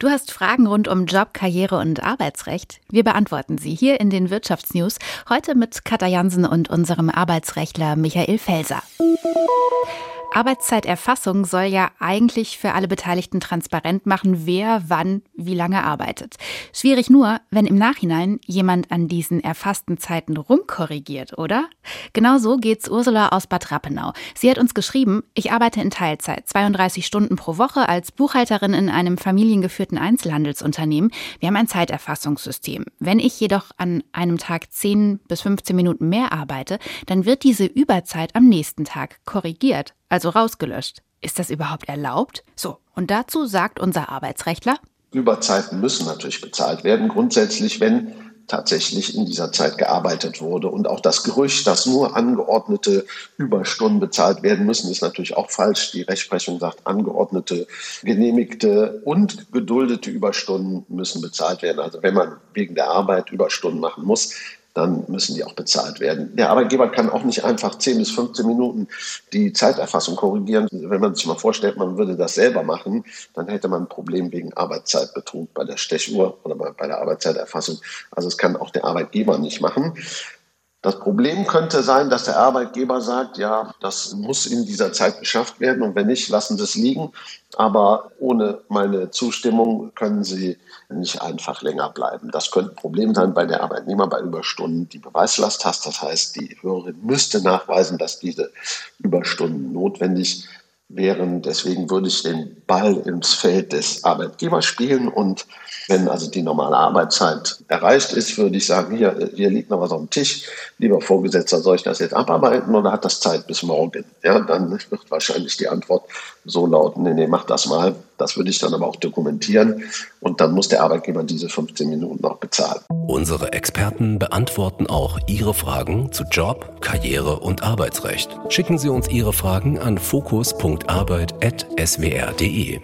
Du hast Fragen rund um Job, Karriere und Arbeitsrecht? Wir beantworten sie hier in den Wirtschaftsnews, heute mit Katja Jansen und unserem Arbeitsrechtler Michael Felser. Arbeitszeiterfassung soll ja eigentlich für alle Beteiligten transparent machen, wer wann wie lange arbeitet. Schwierig nur, wenn im Nachhinein jemand an diesen erfassten Zeiten rumkorrigiert, oder? Genau so geht's Ursula aus Bad Rappenau. Sie hat uns geschrieben, ich arbeite in Teilzeit, 32 Stunden pro Woche als Buchhalterin in einem familiengeführten Einzelhandelsunternehmen. Wir haben ein Zeiterfassungssystem. Wenn ich jedoch an einem Tag 10 bis 15 Minuten mehr arbeite, dann wird diese Überzeit am nächsten Tag korrigiert also rausgelöscht. Ist das überhaupt erlaubt? So, und dazu sagt unser Arbeitsrechtler, Überzeiten müssen natürlich bezahlt werden, grundsätzlich, wenn tatsächlich in dieser Zeit gearbeitet wurde. Und auch das Gerücht, dass nur angeordnete Überstunden bezahlt werden müssen, ist natürlich auch falsch. Die Rechtsprechung sagt, angeordnete, genehmigte und geduldete Überstunden müssen bezahlt werden. Also wenn man wegen der Arbeit Überstunden machen muss, dann müssen die auch bezahlt werden. Der Arbeitgeber kann auch nicht einfach 10 bis 15 Minuten die Zeiterfassung korrigieren. Wenn man sich mal vorstellt, man würde das selber machen, dann hätte man ein Problem wegen Arbeitszeitbetrug bei der Stechuhr oder bei der Arbeitszeiterfassung. Also es kann auch der Arbeitgeber nicht machen. Das Problem könnte sein, dass der Arbeitgeber sagt, ja, das muss in dieser Zeit geschafft werden und wenn nicht, lassen Sie es liegen. Aber ohne meine Zustimmung können Sie nicht einfach länger bleiben. Das könnte ein Problem sein, weil der Arbeitnehmer bei Überstunden die Beweislast hat. Das heißt, die Hörerin müsste nachweisen, dass diese Überstunden notwendig wären. Deswegen würde ich den Ball ins Feld des Arbeitgebers spielen und wenn also die normale Arbeitszeit erreicht ist, würde ich sagen, hier, hier liegt noch was auf dem Tisch. Lieber Vorgesetzter, soll ich das jetzt abarbeiten oder hat das Zeit bis morgen? Ja, dann wird wahrscheinlich die Antwort so lauten, nee, nee, mach das mal. Das würde ich dann aber auch dokumentieren und dann muss der Arbeitgeber diese 15 Minuten auch bezahlen. Unsere Experten beantworten auch Ihre Fragen zu Job, Karriere und Arbeitsrecht. Schicken Sie uns Ihre Fragen an fokus.arbeit.swr.de.